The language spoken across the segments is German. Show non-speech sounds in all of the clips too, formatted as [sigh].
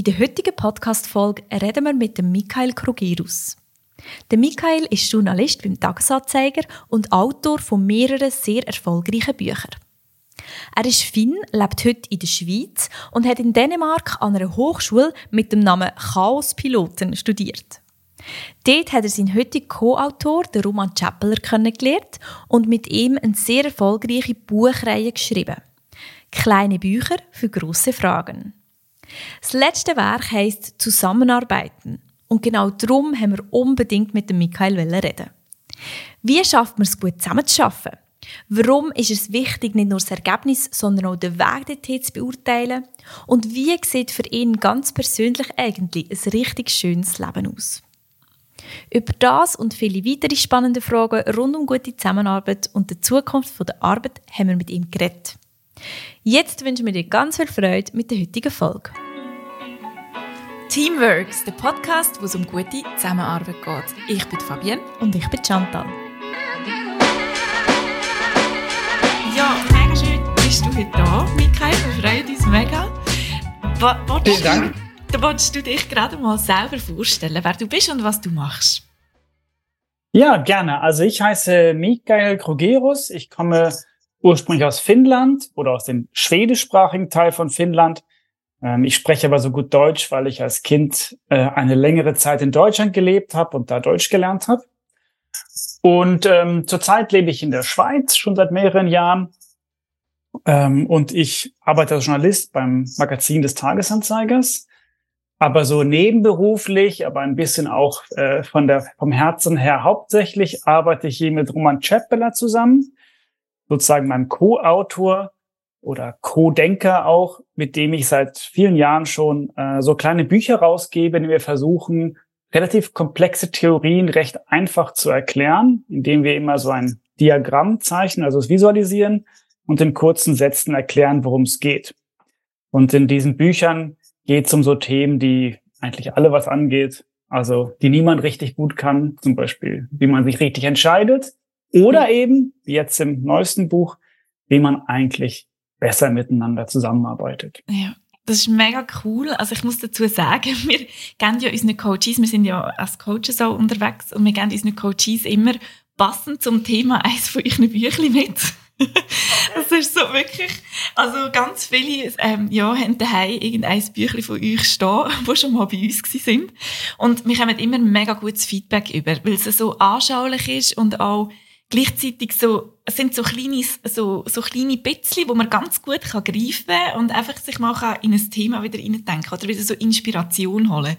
In der heutigen Podcast-Folge reden wir mit dem Michael Krugerus. Der Michael ist Journalist beim Tagesanzeiger und Autor von mehreren sehr erfolgreichen Büchern. Er ist Finn, lebt heute in der Schweiz und hat in Dänemark an einer Hochschule mit dem Namen Chaospiloten studiert. Dort hat er seinen heutigen Co-Autor, den Roman Chappeler, kennengelernt und mit ihm eine sehr erfolgreiche Buchreihe geschrieben. Kleine Bücher für große Fragen. Das letzte Werk heisst Zusammenarbeiten. Und genau darum haben wir unbedingt mit dem Michael reden. Wie schafft man es gut zusammenzuschaffen? Warum ist es wichtig, nicht nur das Ergebnis, sondern auch den Weg dorthin zu beurteilen? Und wie sieht für ihn ganz persönlich eigentlich ein richtig schönes Leben aus? Über das und viele weitere spannende Fragen rund um gute Zusammenarbeit und die Zukunft der Arbeit haben wir mit ihm geredet. Jetzt wünschen wir dir ganz viel Freude mit der heutigen Folge. Teamworks, der Podcast, wo es um gute Zusammenarbeit geht. Ich bin Fabienne und ich bin Chantal. Ja, mega schön bist du heute da, Michael. Wir freuen uns mega. Vielen Dank. Da wolltest du dich gerade mal selber vorstellen, wer du bist und was du machst. Ja, gerne. Also ich heiße Mikael Krogerus. Ich komme ursprünglich aus Finnland oder aus dem schwedischsprachigen Teil von Finnland. Ähm, ich spreche aber so gut Deutsch, weil ich als Kind äh, eine längere Zeit in Deutschland gelebt habe und da Deutsch gelernt habe. Und ähm, zurzeit lebe ich in der Schweiz schon seit mehreren Jahren. Ähm, und ich arbeite als Journalist beim Magazin des Tagesanzeigers. Aber so nebenberuflich, aber ein bisschen auch äh, von der, vom Herzen her hauptsächlich arbeite ich hier mit Roman Chappeler zusammen sozusagen meinem Co-Autor oder Co-Denker auch, mit dem ich seit vielen Jahren schon äh, so kleine Bücher rausgebe, in denen wir versuchen, relativ komplexe Theorien recht einfach zu erklären, indem wir immer so ein Diagramm zeichnen, also es visualisieren und in kurzen Sätzen erklären, worum es geht. Und in diesen Büchern geht es um so Themen, die eigentlich alle was angeht, also die niemand richtig gut kann, zum Beispiel, wie man sich richtig entscheidet, oder eben, wie jetzt im neuesten Buch, wie man eigentlich besser miteinander zusammenarbeitet. Ja. Das ist mega cool. Also ich muss dazu sagen, [laughs] wir geben ja unsere Coaches, wir sind ja als Coaches auch unterwegs und wir geben unseren Coaches immer passend zum Thema eins von euren Büchern mit. [laughs] das ist so wirklich, also ganz viele ähm, ja, haben daheim irgendein Büchlein von euch stehen, [laughs] wo schon mal bei uns sind. Und wir haben immer mega gutes Feedback über, weil es so anschaulich ist und auch gleichzeitig so, es sind so kleine, so, so kleine Bitzchen, wo man ganz gut kann greifen kann und einfach sich mal in ein Thema wieder denken oder wieder so Inspiration holen.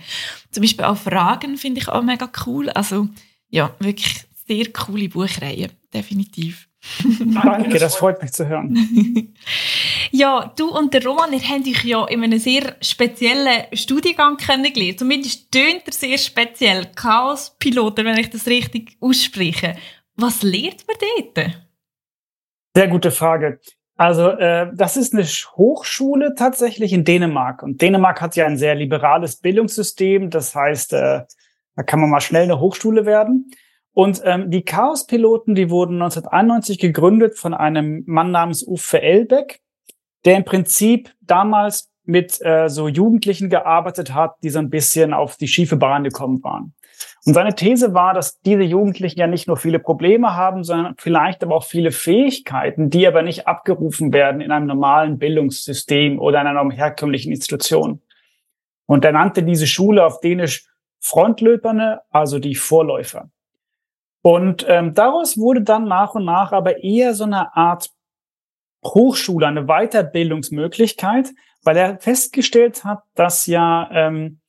Zum Beispiel auch Fragen finde ich auch mega cool. Also, ja, wirklich sehr coole Buchreihe. Definitiv. [laughs] Danke, das freut mich zu hören. [laughs] ja, du und der Roman, ihr habt euch ja in einem sehr speziellen Studiengang kennengelernt. Zumindest tönt er sehr speziell. Chaos-Piloter, wenn ich das richtig ausspreche. Was lehrt man dort? Sehr gute Frage. Also äh, das ist eine Hochschule tatsächlich in Dänemark. Und Dänemark hat ja ein sehr liberales Bildungssystem. Das heißt, äh, da kann man mal schnell eine Hochschule werden. Und ähm, die Chaos-Piloten, die wurden 1991 gegründet von einem Mann namens Uffe Elbeck, der im Prinzip damals mit äh, so Jugendlichen gearbeitet hat, die so ein bisschen auf die schiefe Bahn gekommen waren. Und seine These war, dass diese Jugendlichen ja nicht nur viele Probleme haben, sondern vielleicht aber auch viele Fähigkeiten, die aber nicht abgerufen werden in einem normalen Bildungssystem oder in einer herkömmlichen Institution. Und er nannte diese Schule auf Dänisch Frontlöperne, also die Vorläufer. Und ähm, daraus wurde dann nach und nach aber eher so eine Art Hochschule, eine Weiterbildungsmöglichkeit, weil er festgestellt hat, dass ja ähm,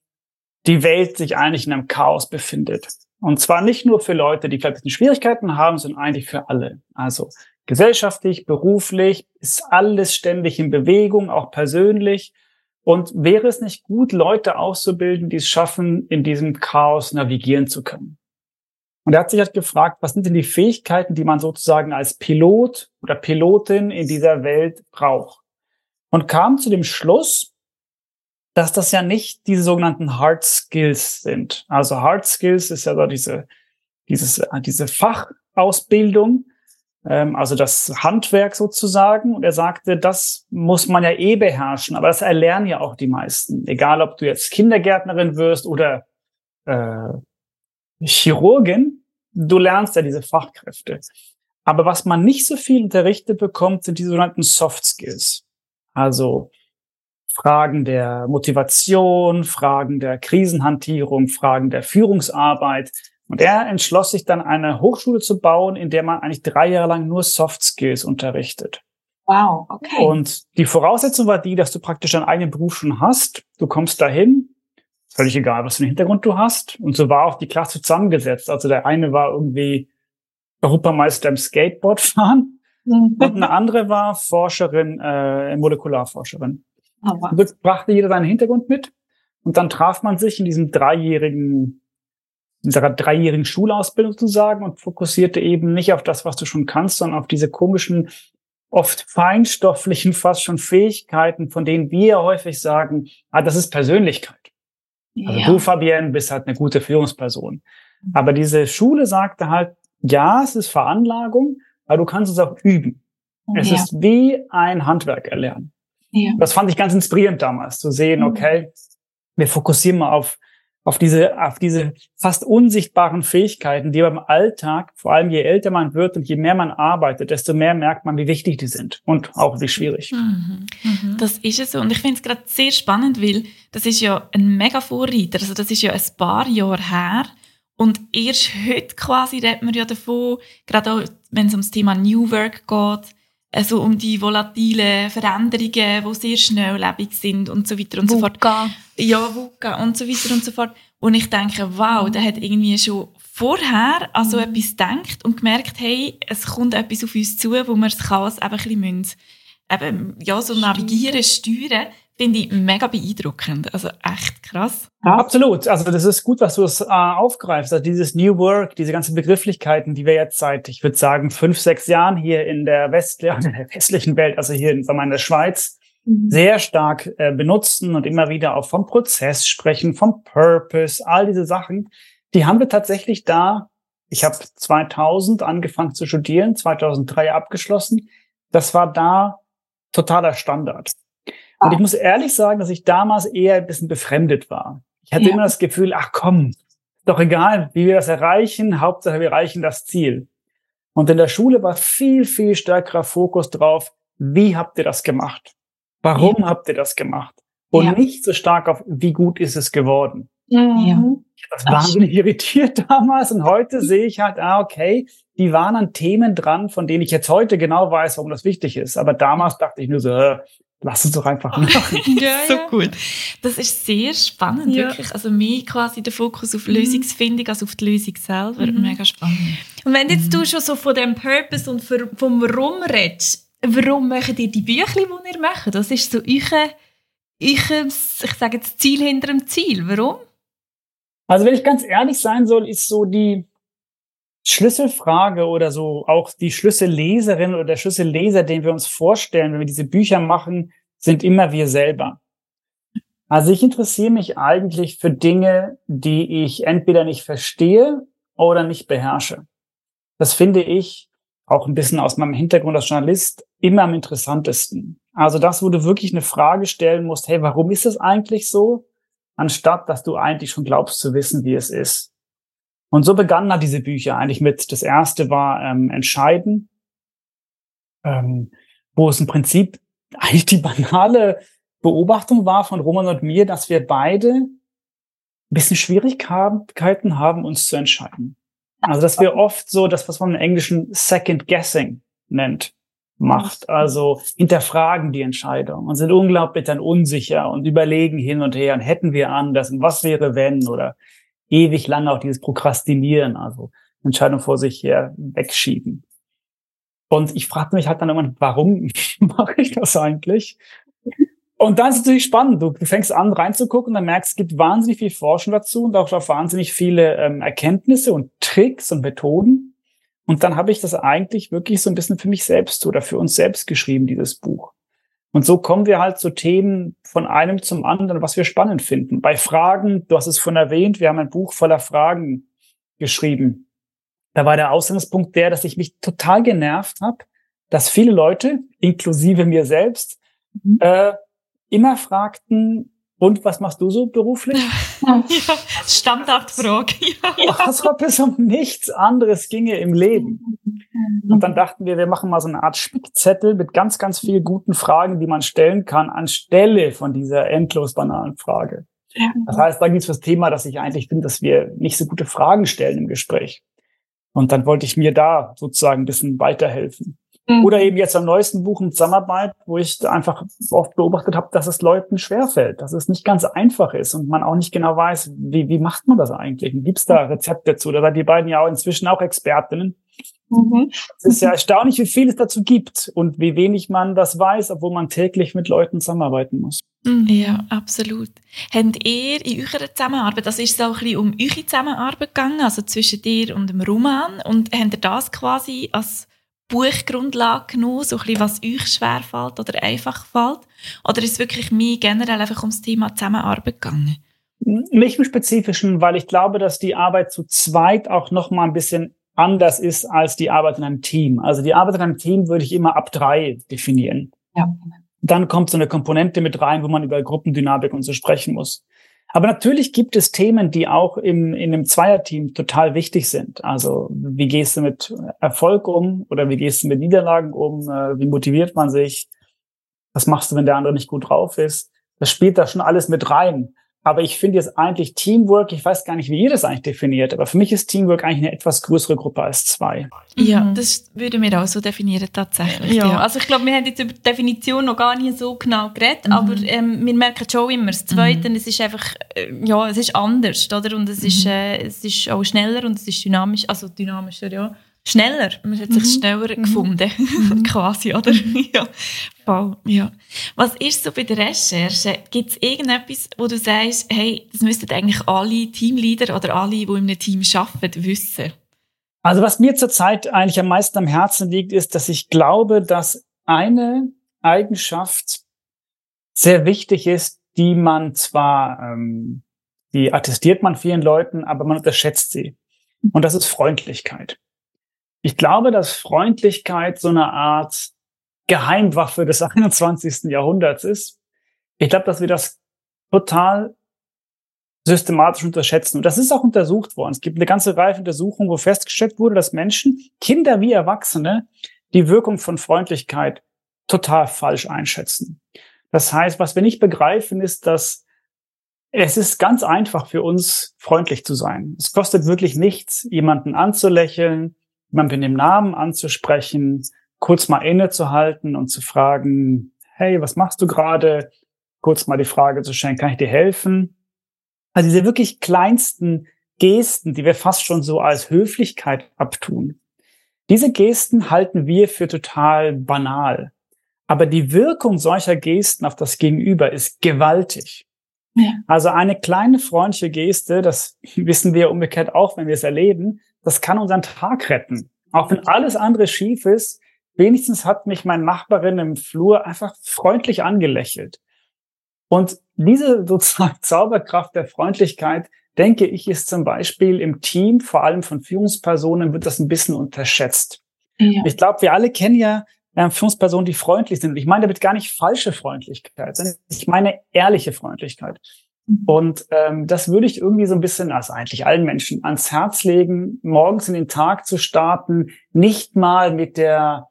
die Welt sich eigentlich in einem Chaos befindet. Und zwar nicht nur für Leute, die vielleicht Schwierigkeiten haben, sondern eigentlich für alle. Also gesellschaftlich, beruflich, ist alles ständig in Bewegung, auch persönlich. Und wäre es nicht gut, Leute auszubilden, die es schaffen, in diesem Chaos navigieren zu können? Und er hat sich halt gefragt, was sind denn die Fähigkeiten, die man sozusagen als Pilot oder Pilotin in dieser Welt braucht? Und kam zu dem Schluss, dass das ja nicht diese sogenannten Hard Skills sind. Also Hard Skills ist ja so diese, dieses, diese Fachausbildung, ähm, also das Handwerk sozusagen. Und er sagte, das muss man ja eh beherrschen, aber das erlernen ja auch die meisten. Egal, ob du jetzt Kindergärtnerin wirst oder äh, Chirurgin, du lernst ja diese Fachkräfte. Aber was man nicht so viel unterrichtet bekommt, sind die sogenannten Soft Skills. Also Fragen der Motivation, Fragen der Krisenhantierung, Fragen der Führungsarbeit. Und er entschloss sich dann eine Hochschule zu bauen, in der man eigentlich drei Jahre lang nur Soft Skills unterrichtet. Wow, okay. Und die Voraussetzung war die, dass du praktisch deinen eigenen Beruf schon hast. Du kommst dahin, völlig egal, was für einen Hintergrund du hast. Und so war auch die Klasse zusammengesetzt. Also der eine war irgendwie Europameister im Skateboardfahren und eine andere war Forscherin, äh, Molekularforscherin. Oh, wow. Brachte jeder seinen Hintergrund mit und dann traf man sich in diesem dreijährigen, in dieser dreijährigen Schulausbildung sozusagen und fokussierte eben nicht auf das, was du schon kannst, sondern auf diese komischen, oft feinstofflichen, fast schon Fähigkeiten, von denen wir häufig sagen, ah, das ist Persönlichkeit. Also ja. du, Fabienne, bist halt eine gute Führungsperson. Aber diese Schule sagte halt, ja, es ist Veranlagung, aber du kannst es auch üben. Es ja. ist wie ein Handwerk erlernen. Ja. Das fand ich ganz inspirierend damals, zu sehen, mhm. okay, wir fokussieren mal auf, auf diese, auf diese fast unsichtbaren Fähigkeiten, die beim Alltag, vor allem je älter man wird und je mehr man arbeitet, desto mehr merkt man, wie wichtig die sind und auch wie schwierig. Mhm. Mhm. Das ist es so. Und ich finde es gerade sehr spannend, weil das ist ja ein mega Vorreiter. Also das ist ja ein paar Jahre her. Und erst heute quasi redet man ja davon, gerade auch, wenn es ums Thema New Work geht, also um die volatilen Veränderungen, die sehr schnelllebig sind und so weiter und VUCA. so fort. Ja, VUCA und so weiter und so fort. Und ich denke, wow, der hat irgendwie schon vorher an so mhm. etwas gedacht und gemerkt, hey, es kommt etwas auf uns zu, wo wir das Chaos einfach ein bisschen müssen, eben, ja, so navigieren, steuern. Finde ich mega beeindruckend. Also echt krass. Ja, absolut. Also das ist gut, was du es äh, aufgreifst. Also dieses New Work, diese ganzen Begrifflichkeiten, die wir jetzt seit, ich würde sagen, fünf, sechs Jahren hier in der, West in der westlichen Welt, also hier in, sagen wir, in der Schweiz, mhm. sehr stark äh, benutzen und immer wieder auch vom Prozess sprechen, vom Purpose, all diese Sachen, die haben wir tatsächlich da. Ich habe 2000 angefangen zu studieren, 2003 abgeschlossen. Das war da totaler Standard. Und ich muss ehrlich sagen, dass ich damals eher ein bisschen befremdet war. Ich hatte ja. immer das Gefühl, ach komm, doch egal, wie wir das erreichen, Hauptsache wir erreichen das Ziel. Und in der Schule war viel, viel stärkerer Fokus drauf, wie habt ihr das gemacht? Warum ja. habt ihr das gemacht? Und ja. nicht so stark auf, wie gut ist es geworden. Ja. Ich war wahnsinnig irritiert [laughs] damals und heute sehe ich halt, ah, okay, die waren an Themen dran, von denen ich jetzt heute genau weiß, warum das wichtig ist. Aber damals dachte ich nur so, äh, Lass es doch einfach machen. [laughs] ja, so ja. gut. Das ist sehr spannend, ja. wirklich. Also mehr quasi der Fokus auf mhm. Lösungsfindung als auf die Lösung selber. Mhm. Mega spannend. Und wenn jetzt mhm. du schon so von dem Purpose und vom Warum redest, warum machen ihr die Bücher, die ihr macht? Das ist so euer, euer ich sage jetzt, Ziel hinter dem Ziel. Warum? Also wenn ich ganz ehrlich sein soll, ist so die Schlüsselfrage oder so auch die Schlüsselleserin oder der Schlüsselleser, den wir uns vorstellen, wenn wir diese Bücher machen, sind immer wir selber. Also ich interessiere mich eigentlich für Dinge, die ich entweder nicht verstehe oder nicht beherrsche. Das finde ich auch ein bisschen aus meinem Hintergrund als Journalist immer am interessantesten. Also das, wo du wirklich eine Frage stellen musst, hey, warum ist es eigentlich so? Anstatt, dass du eigentlich schon glaubst zu wissen, wie es ist. Und so begannen da diese Bücher eigentlich mit, das erste war ähm, Entscheiden, ähm, wo es im Prinzip eigentlich die banale Beobachtung war von Roman und mir, dass wir beide ein bisschen Schwierigkeiten haben, uns zu entscheiden. Also, dass wir oft so das, was man im Englischen Second Guessing nennt, macht. Also hinterfragen die Entscheidung und sind unglaublich dann unsicher und überlegen hin und her und hätten wir anders und was wäre wenn oder ewig lange auch dieses Prokrastinieren, also Entscheidung vor sich her wegschieben. Und ich fragte mich halt dann irgendwann, warum [laughs] mache ich das eigentlich? Und dann ist es natürlich spannend. Du, du fängst an reinzugucken, dann merkst, es gibt wahnsinnig viel Forschung dazu und auch wahnsinnig viele ähm, Erkenntnisse und Tricks und Methoden. Und dann habe ich das eigentlich wirklich so ein bisschen für mich selbst oder für uns selbst geschrieben, dieses Buch. Und so kommen wir halt zu Themen von einem zum anderen, was wir spannend finden. Bei Fragen, du hast es von erwähnt, wir haben ein Buch voller Fragen geschrieben. Da war der Ausgangspunkt der, dass ich mich total genervt habe, dass viele Leute, inklusive mir selbst, mhm. äh, immer fragten, und was machst du so beruflich? [laughs] ja, Standardfrage. Ja. Als ob es um nichts anderes ginge im Leben. Und dann dachten wir, wir machen mal so eine Art Spickzettel mit ganz, ganz vielen guten Fragen, die man stellen kann, anstelle von dieser endlos banalen Frage. Das heißt, da gibt es das Thema, dass ich eigentlich finde, dass wir nicht so gute Fragen stellen im Gespräch. Und dann wollte ich mir da sozusagen ein bisschen weiterhelfen. Mhm. Oder eben jetzt am neuesten Buch mit Zusammenarbeit, wo ich einfach oft beobachtet habe, dass es Leuten schwerfällt, dass es nicht ganz einfach ist und man auch nicht genau weiß, wie, wie macht man das eigentlich? Gibt es da Rezepte dazu? Da seid die beiden ja auch inzwischen auch Expertinnen. Mhm. Es ist ja erstaunlich, wie viel es dazu gibt und wie wenig man das weiß, obwohl man täglich mit Leuten zusammenarbeiten muss. Mhm. Ja, absolut. Habt ihr in eurer Zusammenarbeit, das ist so ein bisschen um eure Zusammenarbeit gegangen, also zwischen dir und dem Roman, und habt ihr das quasi als Buchgrundlage genommen, so ein bisschen, was euch schwerfällt oder einfach fällt? Oder ist es wirklich mir generell einfach ums Thema Zusammenarbeit gegangen? Mich im Spezifischen, weil ich glaube, dass die Arbeit zu zweit auch noch mal ein bisschen anders ist als die Arbeit in einem Team. Also die Arbeit in einem Team würde ich immer ab drei definieren. Ja. Dann kommt so eine Komponente mit rein, wo man über Gruppendynamik und so sprechen muss. Aber natürlich gibt es Themen, die auch im, in einem Zweierteam total wichtig sind. Also wie gehst du mit Erfolg um oder wie gehst du mit Niederlagen um? Äh, wie motiviert man sich? Was machst du, wenn der andere nicht gut drauf ist? Das spielt da schon alles mit rein. Aber ich finde jetzt eigentlich Teamwork, ich weiß gar nicht, wie ihr das eigentlich definiert, aber für mich ist Teamwork eigentlich eine etwas größere Gruppe als zwei. Ja, mhm. das würde mir auch so definieren, tatsächlich. Ja, ja. also ich glaube, wir haben jetzt über die Definition noch gar nicht so genau geredet, mhm. aber ähm, wir merken schon immer, das Zweite, mhm. es ist einfach, äh, ja, es ist anders, oder? Und es, mhm. ist, äh, es ist auch schneller und es ist dynamisch, also dynamischer, ja schneller. Man hat sich mhm. schneller mhm. gefunden, mhm. [laughs] quasi, oder? [laughs] ja. Voll, ja. Was ist so bei der Recherche? Gibt es irgendetwas, wo du sagst, hey, das müssten eigentlich alle Teamleader oder alle, die in einem Team arbeiten, wissen? Also was mir zurzeit eigentlich am meisten am Herzen liegt, ist, dass ich glaube, dass eine Eigenschaft sehr wichtig ist, die man zwar, ähm, die attestiert man vielen Leuten, aber man unterschätzt sie. Und das ist Freundlichkeit. Ich glaube, dass Freundlichkeit so eine Art Geheimwaffe des [laughs] 21. Jahrhunderts ist. Ich glaube, dass wir das total systematisch unterschätzen. Und das ist auch untersucht worden. Es gibt eine ganze Reihe von Untersuchungen, wo festgestellt wurde, dass Menschen, Kinder wie Erwachsene, die Wirkung von Freundlichkeit total falsch einschätzen. Das heißt, was wir nicht begreifen, ist, dass es ist ganz einfach für uns, freundlich zu sein. Es kostet wirklich nichts, jemanden anzulächeln, jemanden mit dem Namen anzusprechen, kurz mal innezuhalten und zu fragen, hey, was machst du gerade? Kurz mal die Frage zu stellen, kann ich dir helfen? Also diese wirklich kleinsten Gesten, die wir fast schon so als Höflichkeit abtun. Diese Gesten halten wir für total banal. Aber die Wirkung solcher Gesten auf das Gegenüber ist gewaltig. Ja. Also eine kleine freundliche Geste, das [laughs] wissen wir umgekehrt auch, wenn wir es erleben, das kann unseren Tag retten. Auch wenn alles andere schief ist, wenigstens hat mich meine Nachbarin im Flur einfach freundlich angelächelt. Und diese [laughs] sozusagen Zauberkraft der Freundlichkeit, denke ich, ist zum Beispiel im Team, vor allem von Führungspersonen, wird das ein bisschen unterschätzt. Ja. Ich glaube, wir alle kennen ja äh, Führungspersonen, die freundlich sind. Und ich meine damit gar nicht falsche Freundlichkeit, sondern ich meine ehrliche Freundlichkeit. Und ähm, das würde ich irgendwie so ein bisschen, also eigentlich allen Menschen, ans Herz legen, morgens in den Tag zu starten, nicht mal mit der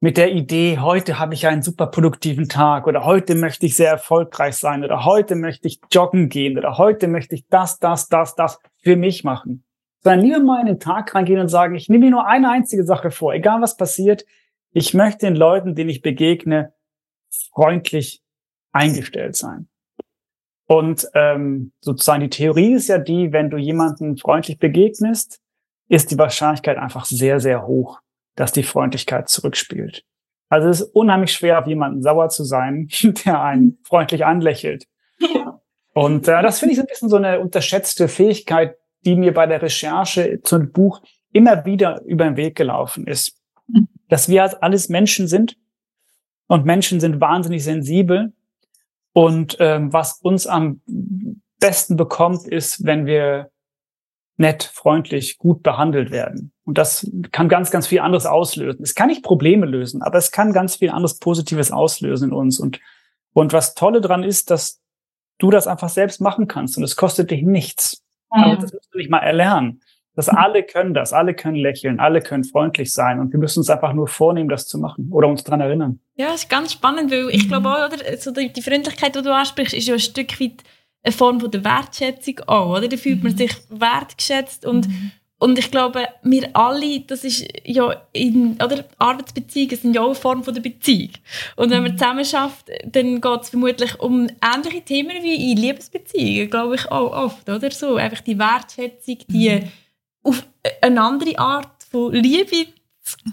mit der Idee, heute habe ich einen super produktiven Tag oder heute möchte ich sehr erfolgreich sein oder heute möchte ich joggen gehen oder heute möchte ich das, das, das, das für mich machen. Sondern lieber mal in den Tag reingehen und sagen, ich nehme mir nur eine einzige Sache vor, egal was passiert, ich möchte den Leuten, denen ich begegne, freundlich eingestellt sein. Und ähm, sozusagen die Theorie ist ja die, wenn du jemanden freundlich begegnest, ist die Wahrscheinlichkeit einfach sehr, sehr hoch, dass die Freundlichkeit zurückspielt. Also es ist unheimlich schwer, auf jemanden sauer zu sein, [laughs] der einen freundlich anlächelt. Ja. Und äh, das finde ich so ein bisschen so eine unterschätzte Fähigkeit, die mir bei der Recherche zum Buch immer wieder über den Weg gelaufen ist. Mhm. Dass wir als alles Menschen sind und Menschen sind wahnsinnig sensibel und ähm, was uns am besten bekommt, ist, wenn wir nett, freundlich, gut behandelt werden. Und das kann ganz, ganz viel anderes auslösen. Es kann nicht Probleme lösen, aber es kann ganz viel anderes Positives auslösen in uns. Und, und was Tolle dran ist, dass du das einfach selbst machen kannst und es kostet dich nichts. Ja. Also das musst du nicht mal erlernen. Dass alle können das, alle können lächeln, alle können freundlich sein und wir müssen uns einfach nur vornehmen, das zu machen oder uns dran erinnern. Ja, das ist ganz spannend, weil ich glaube auch, oder, so die, die Freundlichkeit, die du ansprichst, ist ja ein Stück weit eine Form von der Wertschätzung auch, oder? Da fühlt man mhm. sich wertgeschätzt und mhm. Und ich glaube, wir alle, das ist ja in, oder Arbeitsbeziehungen sind ja auch eine Form von der Beziehung. Und wenn man mhm. zusammen schafft, dann geht es vermutlich um ähnliche Themen wie in Liebesbeziehungen, glaube ich auch oft, oder so. Einfach die Wertschätzung, die mhm. Auf eine andere Art von Liebe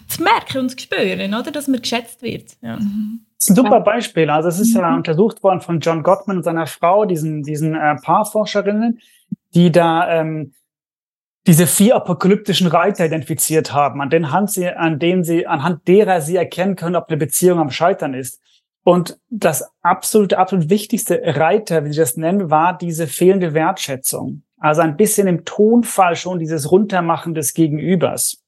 zu, merken und zu spüren, oder? Dass man geschätzt wird. Ja. Mhm. Das ist ein super Beispiel. Also es ist ja mhm. untersucht worden von John Gottman und seiner Frau, diesen, diesen äh, Paarforscherinnen, die da ähm, diese vier apokalyptischen Reiter identifiziert haben, an denen, Hand sie, an denen sie, anhand derer sie erkennen können, ob eine Beziehung am Scheitern ist. Und das absolute, absolut wichtigste Reiter, wie sie das nennen, war diese fehlende Wertschätzung. Also ein bisschen im Tonfall schon dieses Runtermachen des Gegenübers.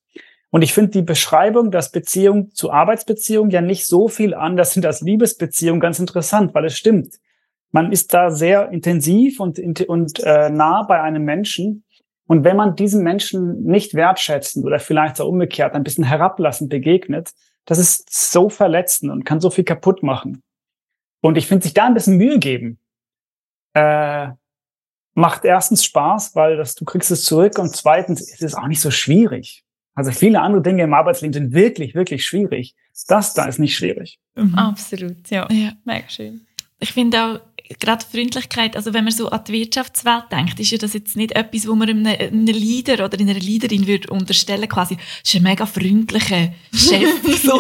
Und ich finde die Beschreibung, dass Beziehung zu Arbeitsbeziehung ja nicht so viel anders sind als Liebesbeziehung, ganz interessant, weil es stimmt. Man ist da sehr intensiv und, und äh, nah bei einem Menschen. Und wenn man diesen Menschen nicht wertschätzend oder vielleicht auch umgekehrt ein bisschen herablassend begegnet, das ist so verletzend und kann so viel kaputt machen. Und ich finde, sich da ein bisschen Mühe geben, äh, macht erstens Spaß, weil das, du kriegst es zurück und zweitens ist es auch nicht so schwierig. Also viele andere Dinge im Arbeitsleben sind wirklich, wirklich schwierig. Das da ist nicht schwierig. Mhm. Absolut, ja. ja. Mega schön. Ich finde auch, gerade Freundlichkeit, also wenn man so an die Wirtschaftswelt denkt, ist ja das jetzt nicht etwas, wo man einem, einem Leader oder einer Leaderin würde unterstellen, quasi, das ist ein mega freundlicher Chef, [laughs] so.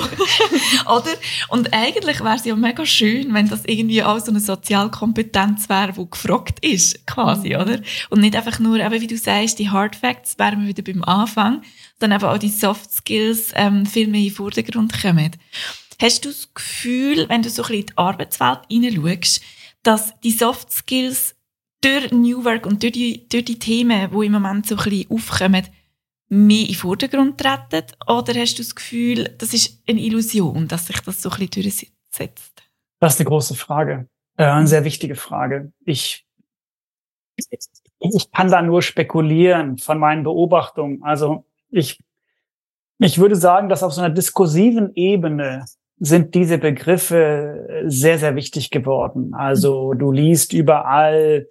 oder? Und eigentlich wäre es ja mega schön, wenn das irgendwie auch so eine Sozialkompetenz wäre, die gefragt ist, quasi, mhm. oder? Und nicht einfach nur, eben wie du sagst, die Hard Facts wären wir wieder beim Anfang, sondern eben auch die Soft Skills ähm, viel mehr in den Vordergrund kommen. Hast du das Gefühl, wenn du so ein bisschen in die Arbeitswelt hineinschaust, dass die Soft Skills durch New Work und durch die, durch die Themen, die im Moment so ein bisschen aufkommen, mehr in den Vordergrund treten? Oder hast du das Gefühl, das ist eine Illusion, dass sich das so ein bisschen durchsetzt? Das ist eine große Frage. Äh, eine sehr wichtige Frage. Ich, ich kann da nur spekulieren von meinen Beobachtungen. Also ich, ich würde sagen, dass auf so einer diskursiven Ebene sind diese Begriffe sehr, sehr wichtig geworden. Also du liest überall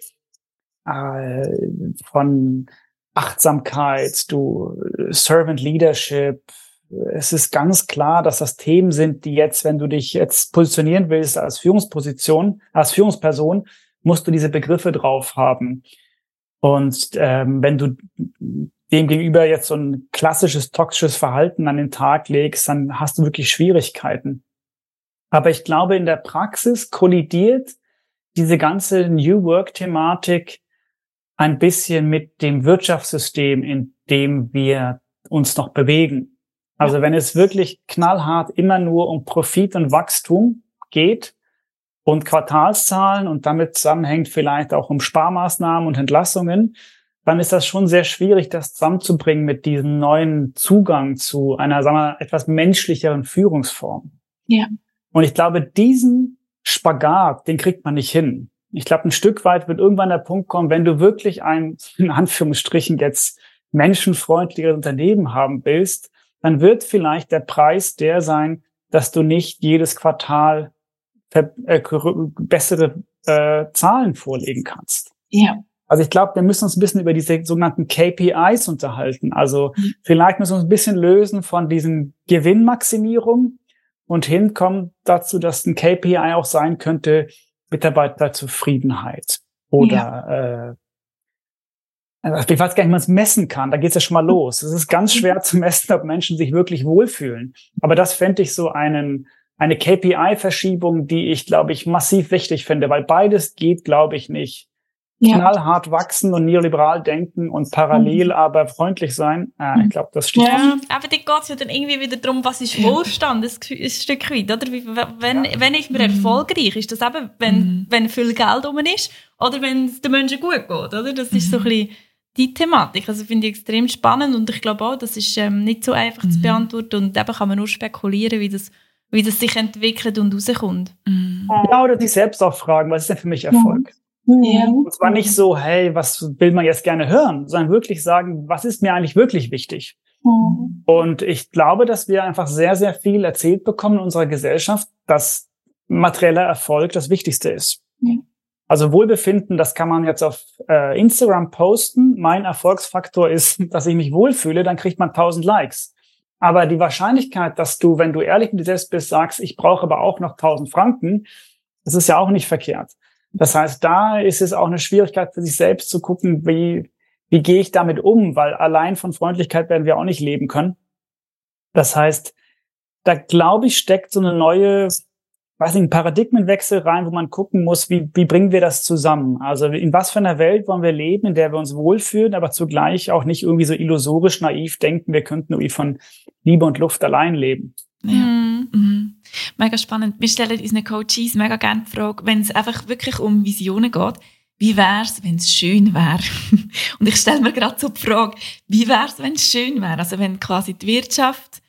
äh, von Achtsamkeit, du Servant Leadership. Es ist ganz klar, dass das Themen sind, die jetzt, wenn du dich jetzt positionieren willst als Führungsposition, als Führungsperson, musst du diese Begriffe drauf haben. Und ähm, wenn du dem gegenüber jetzt so ein klassisches toxisches Verhalten an den Tag legst, dann hast du wirklich Schwierigkeiten. Aber ich glaube, in der Praxis kollidiert diese ganze New Work-Thematik ein bisschen mit dem Wirtschaftssystem, in dem wir uns noch bewegen. Also wenn es wirklich knallhart immer nur um Profit und Wachstum geht und Quartalszahlen und damit zusammenhängt vielleicht auch um Sparmaßnahmen und Entlassungen, dann ist das schon sehr schwierig, das zusammenzubringen mit diesem neuen Zugang zu einer, sagen wir, etwas menschlicheren Führungsform. Ja. Und ich glaube, diesen Spagat, den kriegt man nicht hin. Ich glaube, ein Stück weit wird irgendwann der Punkt kommen, wenn du wirklich ein, [laughs] in Anführungsstrichen jetzt menschenfreundliches Unternehmen haben willst, dann wird vielleicht der Preis der sein, dass du nicht jedes Quartal äh, bessere äh, Zahlen vorlegen kannst. Ja. Also ich glaube, wir müssen uns ein bisschen über diese sogenannten KPIs unterhalten. Also mhm. vielleicht müssen wir uns ein bisschen lösen von diesen Gewinnmaximierung und hinkommen dazu, dass ein KPI auch sein könnte, Mitarbeiterzufriedenheit oder ja. äh, also ich weiß gar nicht, wie man es messen kann. Da geht es ja schon mal los. Es ist ganz mhm. schwer zu messen, ob Menschen sich wirklich wohlfühlen. Aber das fände ich so einen, eine KPI-Verschiebung, die ich, glaube ich, massiv wichtig finde, weil beides geht, glaube ich, nicht ja. knallhart wachsen und neoliberal denken und parallel mhm. aber freundlich sein. Äh, ich glaube, das stimmt. Ja, aber dann geht es ja dann irgendwie wieder darum, was ist Wohlstand, ein, ein Stück weit, oder? Wenn, ja. wenn ist man mhm. erfolgreich? Ist das eben, wenn, mhm. wenn viel Geld um ist oder wenn es den Menschen gut geht, oder? Das ist so ein bisschen die Thematik. Also finde ich extrem spannend und ich glaube auch, das ist ähm, nicht so einfach mhm. zu beantworten und eben kann man nur spekulieren, wie das, wie das sich entwickelt und rauskommt. Mhm. Ja, oder sich selbst auch fragen, was ist denn für mich Erfolg? Mhm. Ja. Und zwar nicht so, hey, was will man jetzt gerne hören, sondern wirklich sagen, was ist mir eigentlich wirklich wichtig? Mhm. Und ich glaube, dass wir einfach sehr, sehr viel erzählt bekommen in unserer Gesellschaft, dass materieller Erfolg das Wichtigste ist. Ja. Also Wohlbefinden, das kann man jetzt auf äh, Instagram posten. Mein Erfolgsfaktor ist, [laughs] dass ich mich wohlfühle, dann kriegt man 1000 Likes. Aber die Wahrscheinlichkeit, dass du, wenn du ehrlich mit dir selbst bist, sagst, ich brauche aber auch noch 1000 Franken, das ist ja auch nicht verkehrt. Das heißt, da ist es auch eine Schwierigkeit für sich selbst zu gucken, wie, wie gehe ich damit um, weil allein von Freundlichkeit werden wir auch nicht leben können. Das heißt, da glaube ich, steckt so eine neue weiß nicht, ein Paradigmenwechsel rein, wo man gucken muss, wie, wie bringen wir das zusammen? Also in was für einer Welt wollen wir leben, in der wir uns wohlfühlen, aber zugleich auch nicht irgendwie so illusorisch naiv denken, wir könnten irgendwie von Liebe und Luft allein leben. Ja. Mhm. mhm. Mega spannend. Wir stellen unseren Coaches mega gerne die Frage, wenn es einfach wirklich um Visionen geht, wie wär's, wenn es schön wäre? [laughs] und ich stelle mir gerade so die Frage, wie wär's, wenn es schön wäre? Also wenn quasi die Wirtschaft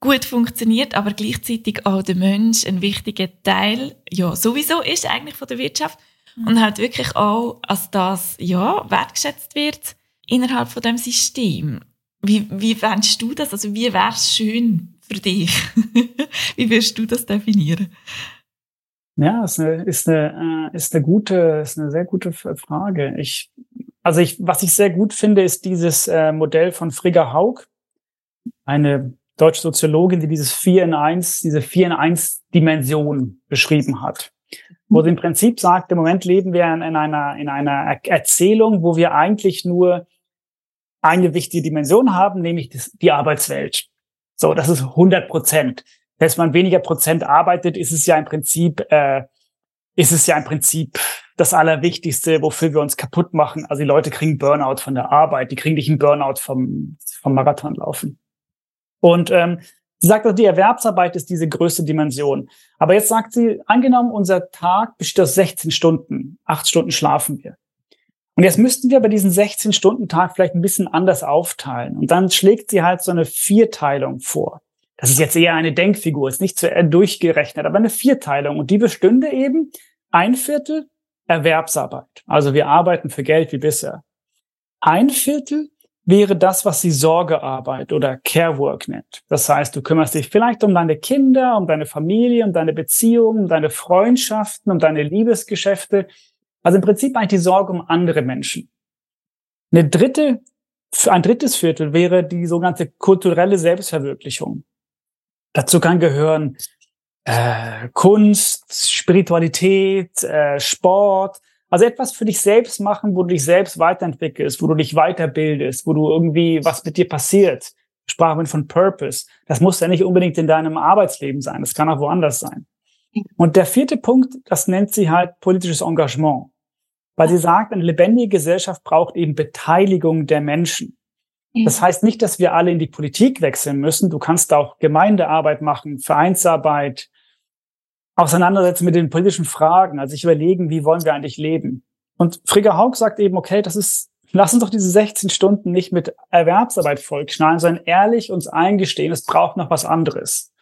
gut funktioniert, aber gleichzeitig auch der Mensch ein wichtiger Teil, ja, sowieso ist eigentlich von der Wirtschaft mhm. und halt wirklich auch, als das, ja, wertgeschätzt wird innerhalb von dem System. Wie, wie fändest du das? Also, wie wäre es schön für dich? [laughs] wie wirst du das definieren? Ja, ist eine, ist eine, äh, ist eine gute, ist eine sehr gute Frage. Ich, also ich, was ich sehr gut finde, ist dieses äh, Modell von Frigga Haug. Eine deutsche Soziologin, die dieses Vier in Eins, diese Vier in Eins Dimension beschrieben hat. Wo sie im Prinzip sagt, im Moment leben wir in, in einer, in einer Erzählung, wo wir eigentlich nur eine wichtige Dimension haben, nämlich die Arbeitswelt. So, das ist 100 Prozent. Wenn man weniger Prozent arbeitet, ist es ja im Prinzip, äh, ist es ja im Prinzip das Allerwichtigste, wofür wir uns kaputt machen. Also die Leute kriegen Burnout von der Arbeit, die kriegen nicht einen Burnout vom, vom Marathonlaufen. Und ähm, sie sagt, also, die Erwerbsarbeit ist diese größte Dimension. Aber jetzt sagt sie, angenommen, unser Tag besteht aus 16 Stunden, acht Stunden schlafen wir. Und jetzt müssten wir bei diesen 16-Stunden-Tag vielleicht ein bisschen anders aufteilen. Und dann schlägt sie halt so eine Vierteilung vor. Das ist jetzt eher eine Denkfigur, ist nicht zu durchgerechnet, aber eine Vierteilung. Und die bestünde eben ein Viertel Erwerbsarbeit. Also wir arbeiten für Geld wie bisher. Ein Viertel wäre das, was sie Sorgearbeit oder Carework nennt. Das heißt, du kümmerst dich vielleicht um deine Kinder, um deine Familie, um deine Beziehungen, um deine Freundschaften, um deine Liebesgeschäfte. Also im Prinzip eigentlich die Sorge um andere Menschen. Eine dritte, ein drittes Viertel wäre die sogenannte kulturelle Selbstverwirklichung. Dazu kann gehören äh, Kunst, Spiritualität, äh, Sport, also etwas für dich selbst machen, wo du dich selbst weiterentwickelst, wo du dich weiterbildest, wo du irgendwie was mit dir passiert. Sprachen von Purpose. Das muss ja nicht unbedingt in deinem Arbeitsleben sein. Das kann auch woanders sein. Und der vierte Punkt, das nennt sie halt politisches Engagement. Weil sie sagt, eine lebendige Gesellschaft braucht eben Beteiligung der Menschen. Das heißt nicht, dass wir alle in die Politik wechseln müssen. Du kannst auch Gemeindearbeit machen, Vereinsarbeit, auseinandersetzen mit den politischen Fragen, also sich überlegen, wie wollen wir eigentlich leben. Und Frigga Haug sagt eben, okay, das ist, lass uns doch diese 16 Stunden nicht mit Erwerbsarbeit vollknallen, sondern ehrlich uns eingestehen, es braucht noch was anderes.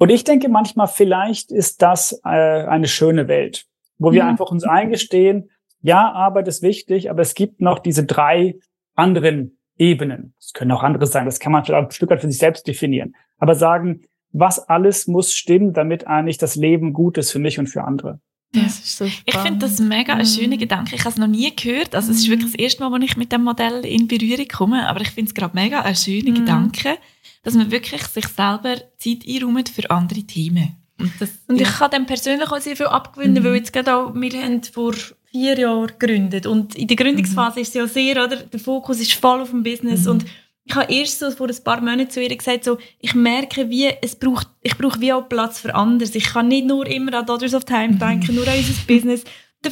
Und ich denke manchmal, vielleicht ist das äh, eine schöne Welt, wo wir einfach uns eingestehen, ja, Arbeit ist wichtig, aber es gibt noch diese drei anderen Ebenen. Es können auch andere sein, das kann man vielleicht ein Stück weit für sich selbst definieren. Aber sagen, was alles muss stimmen, damit eigentlich das Leben gut ist für mich und für andere. Das ist so ich finde das mega ein schöner mhm. Gedanke. Ich habe es noch nie gehört. Also, es ist wirklich das erste Mal, wo ich mit dem Modell in Berührung komme. Aber ich finde es gerade mega ein schöner mm. Gedanke, dass man wirklich sich selber Zeit einräumt für andere Themen. Und, das, und ich kann dem persönlich auch sehr viel abgewinnen, mm. weil jetzt gerade auch, wir haben vor vier Jahren gegründet. Und in der Gründungsphase mm. ist es ja sehr, oder? Der Fokus ist voll auf dem Business und ich habe erst so vor ein paar Monaten zu ihr gesagt, so, ich merke, wie es braucht, ich brauche wie auch Platz für anderes. Ich kann nicht nur immer an Daughters of Time denken, nur an unser Business.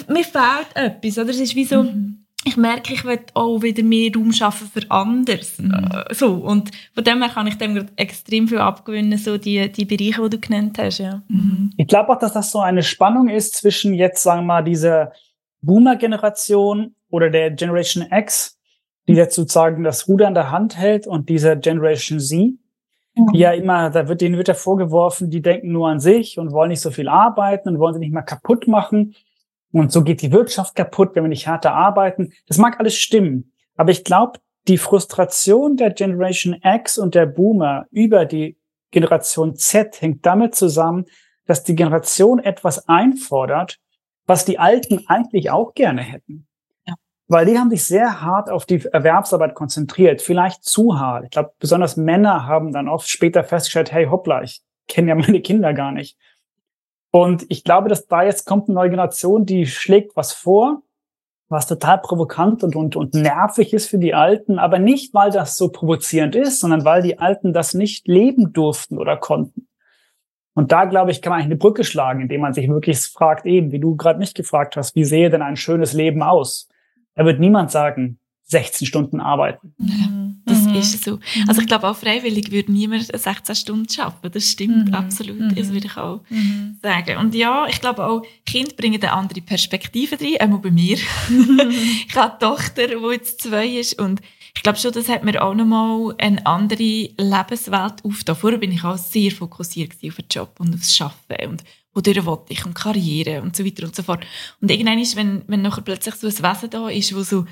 Mir fehlt etwas, oder? Es ist wie so, mhm. Ich merke, ich will auch wieder mehr Raum schaffen für anderes. Mhm. Äh, so. Und von dem her kann ich dem extrem viel abgewinnen, so die, die Bereiche, die du genannt hast, ja. Mhm. Ich glaube auch, dass das so eine Spannung ist zwischen jetzt, sagen wir mal, dieser Boomer-Generation oder der Generation X, die jetzt sozusagen das Ruder in der Hand hält und dieser Generation Z, die ja immer, da wird denen wird ja vorgeworfen, die denken nur an sich und wollen nicht so viel arbeiten und wollen sie nicht mal kaputt machen. Und so geht die Wirtschaft kaputt, wenn wir nicht härter arbeiten. Das mag alles stimmen. Aber ich glaube, die Frustration der Generation X und der Boomer über die Generation Z hängt damit zusammen, dass die Generation etwas einfordert, was die Alten eigentlich auch gerne hätten. Ja. Weil die haben sich sehr hart auf die Erwerbsarbeit konzentriert, vielleicht zu hart. Ich glaube, besonders Männer haben dann oft später festgestellt, hey, hoppla, ich kenne ja meine Kinder gar nicht. Und ich glaube, dass da jetzt kommt eine neue Generation, die schlägt was vor, was total provokant und, und, und nervig ist für die Alten, aber nicht, weil das so provozierend ist, sondern weil die Alten das nicht leben durften oder konnten. Und da, glaube ich, kann man eigentlich eine Brücke schlagen, indem man sich wirklich fragt, eben, wie du gerade mich gefragt hast, wie sehe denn ein schönes Leben aus? Da wird niemand sagen, 16 Stunden arbeiten. Mhm. Das. Ist so. Also ich glaube, auch freiwillig würde niemand 16 Stunden arbeiten. Das stimmt mhm. absolut. Mhm. Das würde ich auch mhm. sagen. Und ja, ich glaube auch, Kinder bringen eine andere Perspektive rein, einmal bei mir. [laughs] ich habe eine Tochter, die jetzt zwei ist und ich glaube schon, das hat mir auch nochmal eine andere Lebenswelt aufgetan. Vorher bin ich auch sehr fokussiert auf den Job und aufs Arbeiten und wodurch wollte ich und Karriere und so weiter und so fort. Und irgendwann ist, wenn, wenn nachher plötzlich so ein Wesen da ist, wo so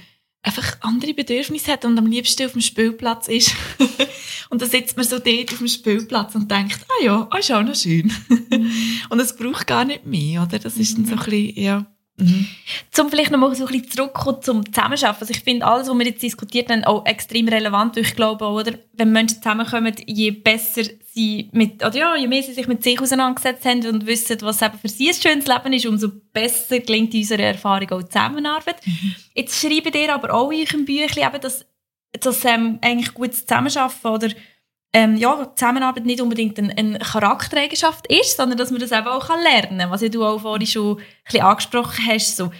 einfach andere Bedürfnisse hat und am liebsten auf dem Spielplatz ist. [laughs] und dann sitzt man so dort auf dem Spielplatz und denkt, ah ja, ah, ist auch noch schön. Mhm. [laughs] und es braucht gar nicht mehr, oder? Das ist dann so ein bisschen, ja. Mhm. Zum vielleicht noch mal so ein bisschen zurückkommen zum Zusammenarbeiten. Also ich finde alles, was wir jetzt diskutiert haben, auch extrem relevant. Ich glaube, oder, wenn Menschen zusammenkommen, je besser sie mit, oder ja, je mehr sie sich mit sich auseinandergesetzt haben und wissen, was eben für sie ein schönes Leben ist, umso besser gelingt unsere Erfahrung auch Zusammenarbeit. Mhm. Jetzt schreiben ihr aber auch in eurem Büchlein eben, dass, dass ähm, eigentlich gutes Zusammenarbeiten oder ähm, ja, Zusammenarbeit nicht unbedingt eine, eine Charaktereigenschaft ist, sondern dass man das eben auch lernen kann. Was ja du auch vorhin schon ein bisschen angesprochen hast. So,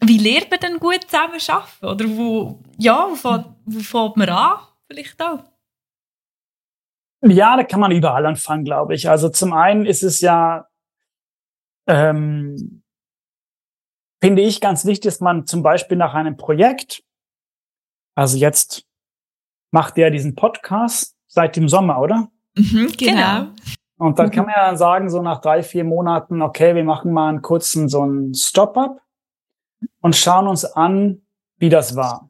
wie lernt man denn gut zusammenarbeiten? Oder wo, ja, wo, fängt, wo fängt man an? Vielleicht auch. Ja, da kann man überall anfangen, glaube ich. Also zum einen ist es ja, ähm, finde ich ganz wichtig, dass man zum Beispiel nach einem Projekt, also jetzt macht der diesen Podcast, seit dem Sommer, oder? Mhm, genau. genau. Und dann kann man ja sagen, so nach drei, vier Monaten, okay, wir machen mal einen kurzen so einen Stop-up und schauen uns an, wie das war.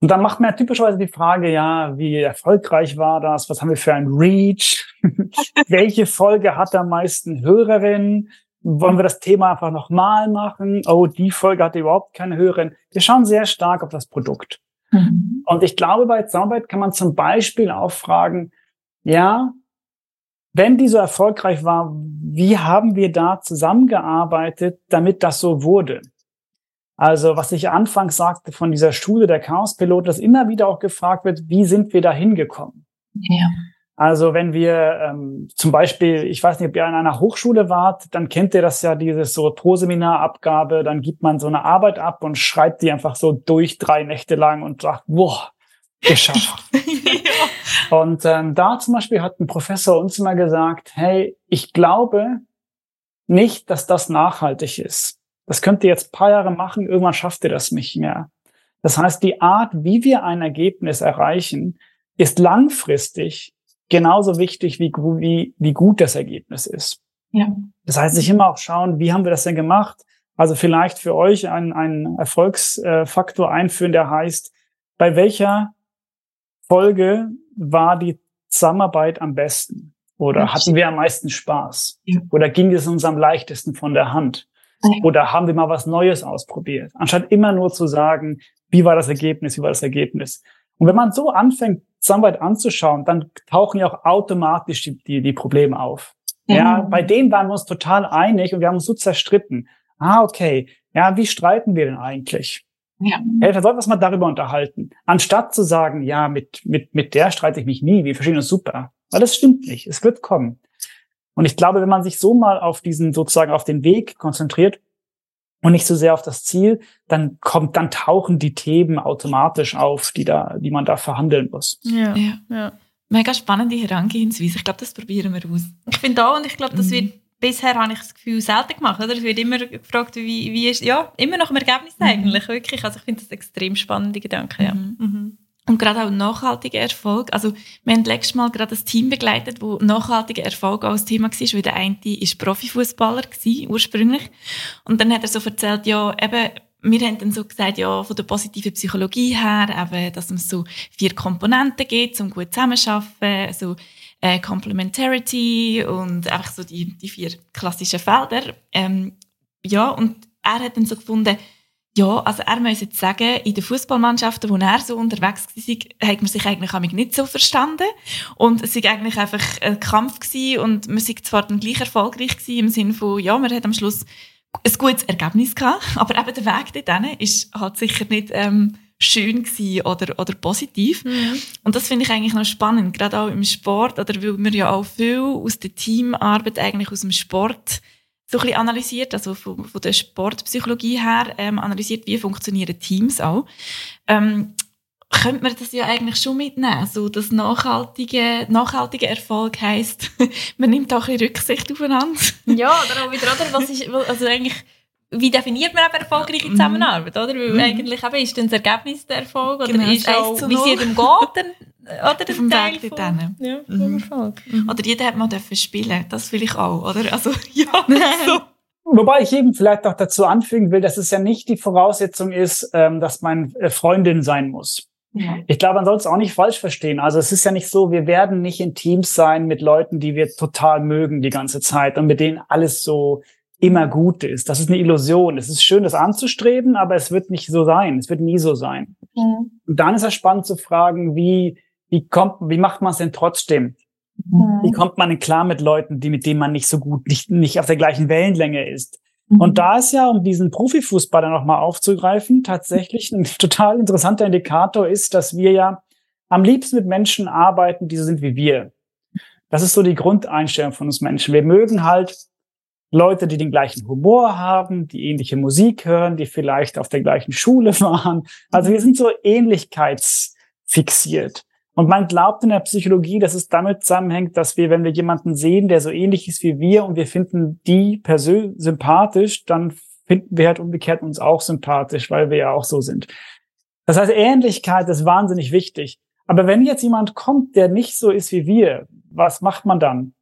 Und dann macht man ja typischerweise die Frage, ja, wie erfolgreich war das? Was haben wir für ein Reach? [laughs] Welche Folge hat am meisten Hörerinnen? Wollen wir das Thema einfach nochmal machen? Oh, die Folge hatte überhaupt keine Hörerin. Wir schauen sehr stark auf das Produkt. Mhm. Und ich glaube, bei Zusammenarbeit kann man zum Beispiel auch fragen, ja, wenn die so erfolgreich war, wie haben wir da zusammengearbeitet, damit das so wurde? Also, was ich anfangs sagte von dieser Schule der Chaospilot, dass immer wieder auch gefragt wird, wie sind wir da hingekommen? Ja. Also wenn wir ähm, zum Beispiel, ich weiß nicht, ob ihr an einer Hochschule wart, dann kennt ihr das ja, dieses so Pro-Seminarabgabe, dann gibt man so eine Arbeit ab und schreibt die einfach so durch drei Nächte lang und sagt, wow, geschafft. [laughs] ja. Und ähm, da zum Beispiel hat ein Professor uns immer gesagt, hey, ich glaube nicht, dass das nachhaltig ist. Das könnt ihr jetzt paar Jahre machen, irgendwann schafft ihr das nicht mehr. Das heißt, die Art, wie wir ein Ergebnis erreichen, ist langfristig genauso wichtig, wie, wie, wie gut das Ergebnis ist. Ja. Das heißt, sich immer auch schauen, wie haben wir das denn gemacht? Also vielleicht für euch ein, ein Erfolgsfaktor einführen, der heißt, bei welcher Folge war die Zusammenarbeit am besten? Oder hatten wir am meisten Spaß? Ja. Oder ging es uns am leichtesten von der Hand? Oder haben wir mal was Neues ausprobiert? Anstatt immer nur zu sagen, wie war das Ergebnis, wie war das Ergebnis? Und wenn man so anfängt, Zusammenarbeit anzuschauen, dann tauchen ja auch automatisch die, die, die Probleme auf. Ja. ja, bei denen waren wir uns total einig und wir haben uns so zerstritten. Ah, okay. Ja, wie streiten wir denn eigentlich? Ja. ja da sollten wir uns mal darüber unterhalten. Anstatt zu sagen, ja, mit, mit, mit der streite ich mich nie, wir verstehen uns super. Weil das stimmt nicht. Es wird kommen. Und ich glaube, wenn man sich so mal auf diesen, sozusagen auf den Weg konzentriert, und nicht so sehr auf das Ziel, dann kommt, dann tauchen die Themen automatisch auf, die da, die man da verhandeln muss. Ja, ja. ja. Mega spannende Herangehensweise. Ich glaube, das probieren wir aus. Ich finde auch, und ich glaube, das mhm. wird bisher habe ich das Gefühl selten gemacht. Oder? Es wird immer gefragt, wie, wie ist, ja, immer nach dem Ergebnis mhm. eigentlich, wirklich. Also ich finde das extrem spannende Gedanke, ja. Mhm. Mhm. Und gerade auch nachhaltiger Erfolg. Also, wir haben letztes Mal gerade ein Team begleitet, wo nachhaltiger Erfolg auch ein Thema war, weil der eine ist Profifußballer ursprünglich. Und dann hat er so erzählt, ja, eben, wir haben dann so gesagt, ja, von der positiven Psychologie her, eben, dass es so vier Komponenten gibt, um gut zusammenzuarbeiten, so, äh, Complementarity und einfach so die, die vier klassischen Felder. Ähm, ja, und er hat dann so gefunden, ja, also er muss jetzt sagen, in den Fußballmannschaften, wo er so unterwegs war, hat man sich eigentlich nicht so verstanden. Und es war eigentlich einfach ein Kampf gewesen und man war zwar dann gleich erfolgreich gewesen, im Sinne von, ja, man hat am Schluss ein gutes Ergebnis gehabt, [laughs] aber eben der Weg dorthin ist halt sicher nicht ähm, schön gewesen oder, oder positiv. Mhm. Und das finde ich eigentlich noch spannend, gerade auch im Sport, oder weil wir ja auch viel aus der Teamarbeit eigentlich aus dem Sport so ein bisschen analysiert, also von, von der Sportpsychologie her ähm, analysiert, wie funktionieren Teams auch. Ähm, könnte man das ja eigentlich schon mitnehmen. So, dass nachhaltige, nachhaltige Erfolg heisst, [laughs] man nimmt auch ein bisschen Rücksicht aufeinander. ja, oder auch wieder, oder? Was ist, also eigentlich, wie definiert man eben erfolgreiche mhm. Zusammenarbeit, oder? Weil mhm. eigentlich eben ist dann das Ergebnis der Erfolg, oder genau, ist auch, wie es jedem geht, dann, oder der vom Teil Weg von, ja, mhm. Erfolg. Mhm. Oder jeder hat mal dürfen spielen, das will ich auch, oder? Also, [laughs] ja, so. Wobei ich eben vielleicht auch dazu anfügen will, dass es ja nicht die Voraussetzung ist, ähm, dass man äh, Freundin sein muss. Ja. Ich glaube, man soll es auch nicht falsch verstehen. Also es ist ja nicht so, wir werden nicht in Teams sein mit Leuten, die wir total mögen die ganze Zeit und mit denen alles so immer gut ist. Das ist eine Illusion. Es ist schön, das anzustreben, aber es wird nicht so sein. Es wird nie so sein. Mhm. Und dann ist es spannend zu fragen, wie, wie kommt, wie macht man es denn trotzdem? Mhm. Wie kommt man denn klar mit Leuten, die, mit denen man nicht so gut, nicht, nicht auf der gleichen Wellenlänge ist? Mhm. Und da ist ja, um diesen Profifußballer nochmal aufzugreifen, tatsächlich ein [laughs] total interessanter Indikator ist, dass wir ja am liebsten mit Menschen arbeiten, die so sind wie wir. Das ist so die Grundeinstellung von uns Menschen. Wir mögen halt Leute, die den gleichen Humor haben, die ähnliche Musik hören, die vielleicht auf der gleichen Schule [laughs] waren. Also wir sind so ähnlichkeitsfixiert. Und man glaubt in der Psychologie, dass es damit zusammenhängt, dass wir, wenn wir jemanden sehen, der so ähnlich ist wie wir und wir finden die Persön sympathisch, dann finden wir halt umgekehrt uns auch sympathisch, weil wir ja auch so sind. Das heißt, Ähnlichkeit ist wahnsinnig wichtig. Aber wenn jetzt jemand kommt, der nicht so ist wie wir, was macht man dann?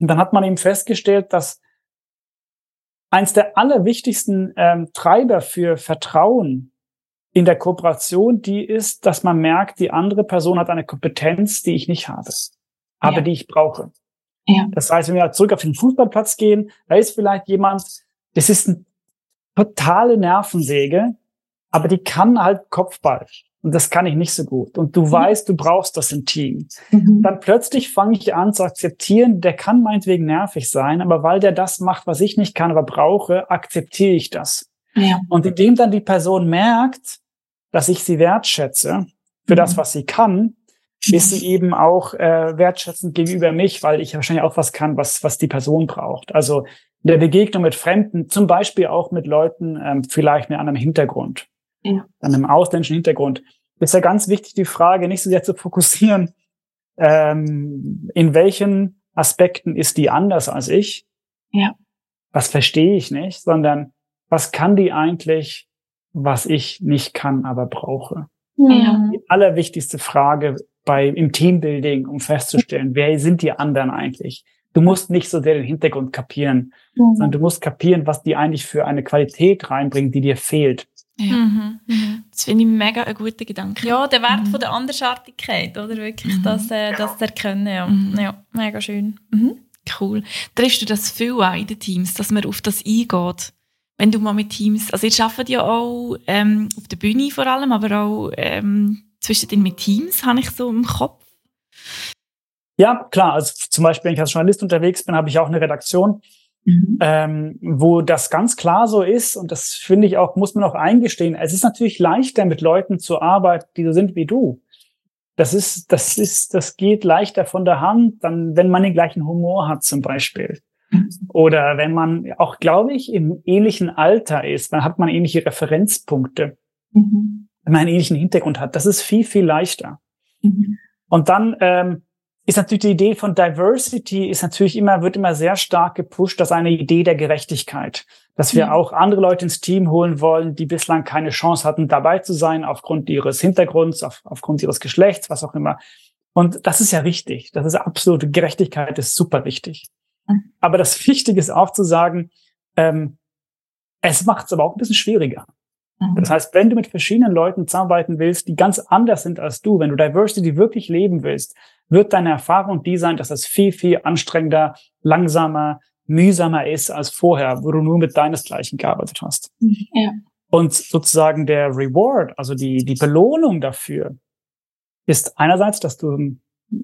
Und dann hat man eben festgestellt, dass eins der allerwichtigsten ähm, Treiber für Vertrauen in der Kooperation, die ist, dass man merkt, die andere Person hat eine Kompetenz, die ich nicht habe, aber ja. die ich brauche. Ja. Das heißt, wenn wir zurück auf den Fußballplatz gehen, da ist vielleicht jemand, das ist eine totale Nervensäge, aber die kann halt Kopfball. Und das kann ich nicht so gut. Und du mhm. weißt, du brauchst das im Team. Mhm. Dann plötzlich fange ich an zu akzeptieren, der kann meinetwegen nervig sein, aber weil der das macht, was ich nicht kann, aber brauche, akzeptiere ich das. Ja. Und indem dann die Person merkt, dass ich sie wertschätze für mhm. das, was sie kann, ist sie eben auch äh, wertschätzend gegenüber mich, weil ich wahrscheinlich auch was kann, was, was die Person braucht. Also in der Begegnung mit Fremden, zum Beispiel auch mit Leuten ähm, vielleicht mit einem Hintergrund ja. einem ausländischen Hintergrund, ist ja ganz wichtig, die Frage nicht so sehr zu fokussieren, ähm, in welchen Aspekten ist die anders als ich? Ja. Was verstehe ich nicht, sondern was kann die eigentlich, was ich nicht kann, aber brauche? Ja. Die allerwichtigste Frage bei, im Teambuilding, um festzustellen, wer sind die anderen eigentlich? Du musst nicht so sehr den Hintergrund kapieren, mhm. sondern du musst kapieren, was die eigentlich für eine Qualität reinbringen, die dir fehlt. Ja. Mhm. Mhm. Das finde ich mega ein guter Gedanke. Ja, der Wert mhm. von der Andersartigkeit, oder? Wirklich, mhm. das, äh, das zu erkennen. Ja. Mhm. ja, mega schön. Mhm. Cool. Triffst du das viel auch in den Teams, dass man auf das eingeht? Wenn du mal mit Teams, also ihr arbeitet ja auch ähm, auf der Bühne vor allem, aber auch ähm, zwischendrin mit Teams, habe ich so im Kopf. Ja, klar. Also zum Beispiel, wenn ich als Journalist unterwegs bin, habe ich auch eine Redaktion. Mhm. Ähm, wo das ganz klar so ist, und das finde ich auch, muss man auch eingestehen, es ist natürlich leichter, mit Leuten zu arbeiten, die so sind wie du. Das ist, das ist, das geht leichter von der Hand, dann, wenn man den gleichen Humor hat, zum Beispiel. Mhm. Oder wenn man auch, glaube ich, im ähnlichen Alter ist, dann hat man ähnliche Referenzpunkte. Mhm. Wenn man einen ähnlichen Hintergrund hat. Das ist viel, viel leichter. Mhm. Und dann ähm, ist natürlich die Idee von Diversity ist natürlich immer, wird immer sehr stark gepusht, dass eine Idee der Gerechtigkeit, dass wir mhm. auch andere Leute ins Team holen wollen, die bislang keine Chance hatten, dabei zu sein, aufgrund ihres Hintergrunds, auf, aufgrund ihres Geschlechts, was auch immer. Und das ist ja richtig. Das ist absolute Gerechtigkeit, ist super wichtig. Mhm. Aber das [laughs] Wichtige ist auch zu sagen, ähm, es macht es aber auch ein bisschen schwieriger. Mhm. Das heißt, wenn du mit verschiedenen Leuten zusammenarbeiten willst, die ganz anders sind als du, wenn du Diversity wirklich leben willst, wird deine Erfahrung die sein, dass es viel, viel anstrengender, langsamer, mühsamer ist als vorher, wo du nur mit deinesgleichen gearbeitet hast. Ja. Und sozusagen der Reward, also die, die Belohnung dafür, ist einerseits, dass du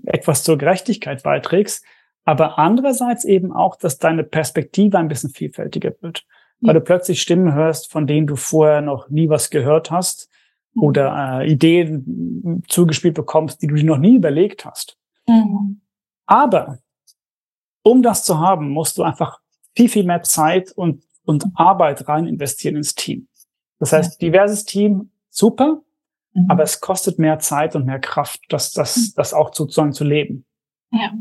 etwas zur Gerechtigkeit beiträgst, aber andererseits eben auch, dass deine Perspektive ein bisschen vielfältiger wird. Weil du plötzlich Stimmen hörst, von denen du vorher noch nie was gehört hast. Oder äh, Ideen zugespielt bekommst, die du dir noch nie überlegt hast. Mhm. Aber um das zu haben, musst du einfach viel, viel mehr Zeit und, und Arbeit rein investieren ins Team. Das heißt, diverses Team, super, mhm. aber es kostet mehr Zeit und mehr Kraft, das, das, mhm. das auch sozusagen zu leben. Ja.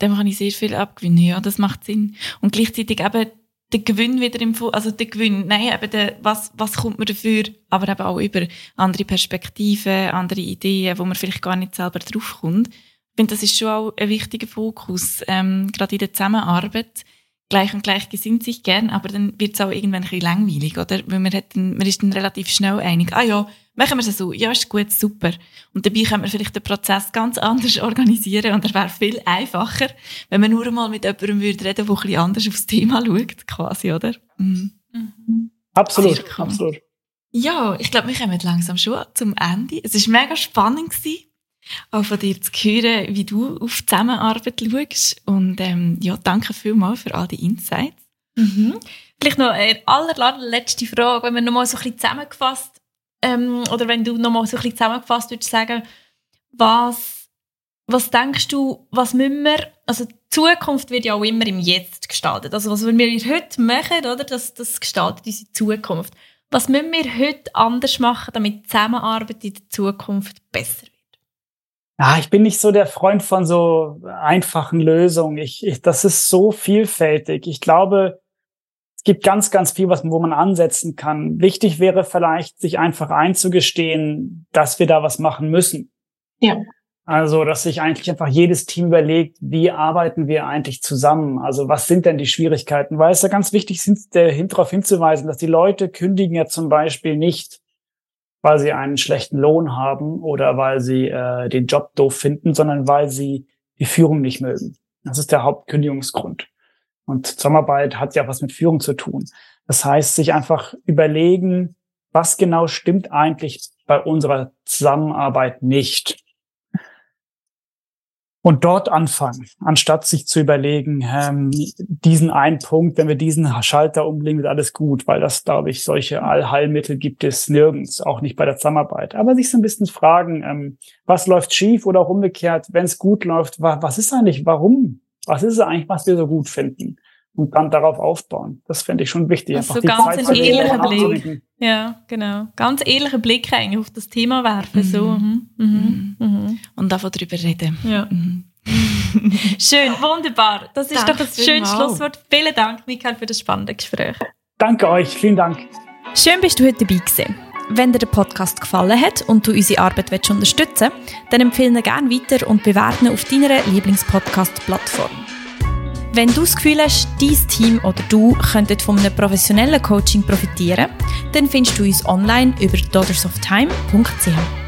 Dem kann ich sehr viel abgewinnen, ja, das macht Sinn. Und gleichzeitig eben der Gewinn wieder im, also der Gewinn, nein, eben der, was, was kommt man dafür, aber eben auch über andere Perspektiven, andere Ideen, wo man vielleicht gar nicht selber draufkommt. Ich finde, das ist schon auch ein wichtiger Fokus, ähm, gerade in der Zusammenarbeit. Gleich und gleich gesinnt sich gern, aber dann wird es auch irgendwann ein bisschen langweilig, oder? Weil man, hat dann, man ist dann relativ schnell einig, ah ja, machen wir es so, ja, ist gut, super. Und dabei kann man vielleicht den Prozess ganz anders [laughs] organisieren und er wäre viel einfacher, wenn man nur einmal mit jemandem würde reden, der ein bisschen anders aufs Thema schaut, quasi, oder? Mhm. Mhm. Absolut, absolut. Ja, ich glaube, wir kommen langsam schon zum Ende. Es war mega spannend gewesen, auch von dir zu hören, wie du auf die Zusammenarbeit schaust. Und ähm, ja, danke vielmals für all die Insights. Mhm. Vielleicht noch eine allerletzte Frage, wenn wir nochmal so ein bisschen zusammengefasst ähm, oder wenn du nochmal so ein bisschen zusammengefasst würdest sagen, was, was denkst du, was müssen wir, also die Zukunft wird ja auch immer im Jetzt gestaltet. Also was wir heute machen, oder, das, das gestaltet unsere Zukunft. Was müssen wir heute anders machen, damit die Zusammenarbeit in der Zukunft besser wird? Ja, ich bin nicht so der Freund von so einfachen Lösungen. Ich, ich, das ist so vielfältig. Ich glaube, es gibt ganz, ganz viel, was, wo man ansetzen kann. Wichtig wäre vielleicht, sich einfach einzugestehen, dass wir da was machen müssen. Ja. Also, dass sich eigentlich einfach jedes Team überlegt, wie arbeiten wir eigentlich zusammen? Also, was sind denn die Schwierigkeiten? Weil es ja ganz wichtig ist, darauf hinzuweisen, dass die Leute kündigen ja zum Beispiel nicht, weil sie einen schlechten Lohn haben oder weil sie äh, den Job doof finden, sondern weil sie die Führung nicht mögen. Das ist der Hauptkündigungsgrund. Und Zusammenarbeit hat ja was mit Führung zu tun. Das heißt, sich einfach überlegen, was genau stimmt eigentlich bei unserer Zusammenarbeit nicht. Und dort anfangen, anstatt sich zu überlegen, ähm, diesen einen Punkt, wenn wir diesen Schalter umlegen, wird alles gut, weil das, glaube ich, solche Allheilmittel gibt es nirgends, auch nicht bei der Zusammenarbeit. Aber sich so ein bisschen fragen, ähm, was läuft schief oder auch umgekehrt, wenn es gut läuft, was ist eigentlich, warum was ist es eigentlich, was wir so gut finden? Und dann darauf aufbauen. Das fände ich schon wichtig. Also so ganz ein ehrlicher Blick. Ja, genau. Ganz ehrlicher Blick eigentlich auf das Thema werfen. Mhm. So. Mhm. Mhm. mhm. Und davon darüber reden. Ja. Mhm. [laughs] Schön, wunderbar. Das ist Danke doch ein schönes Schlusswort. Vielen Dank, Michael, für das spannende Gespräch. Danke euch, vielen Dank. Schön bist du heute dabei gewesen. Wenn dir der Podcast gefallen hat und du unsere Arbeit willst unterstützen willst, dann empfehle ihn gerne weiter und bewerte ihn auf deiner Lieblingspodcast-Plattform. Wenn du das Gefühl hast, dein Team oder du könntet von einem professionellen Coaching profitieren, dann findest du uns online über daughtersoftime.ch.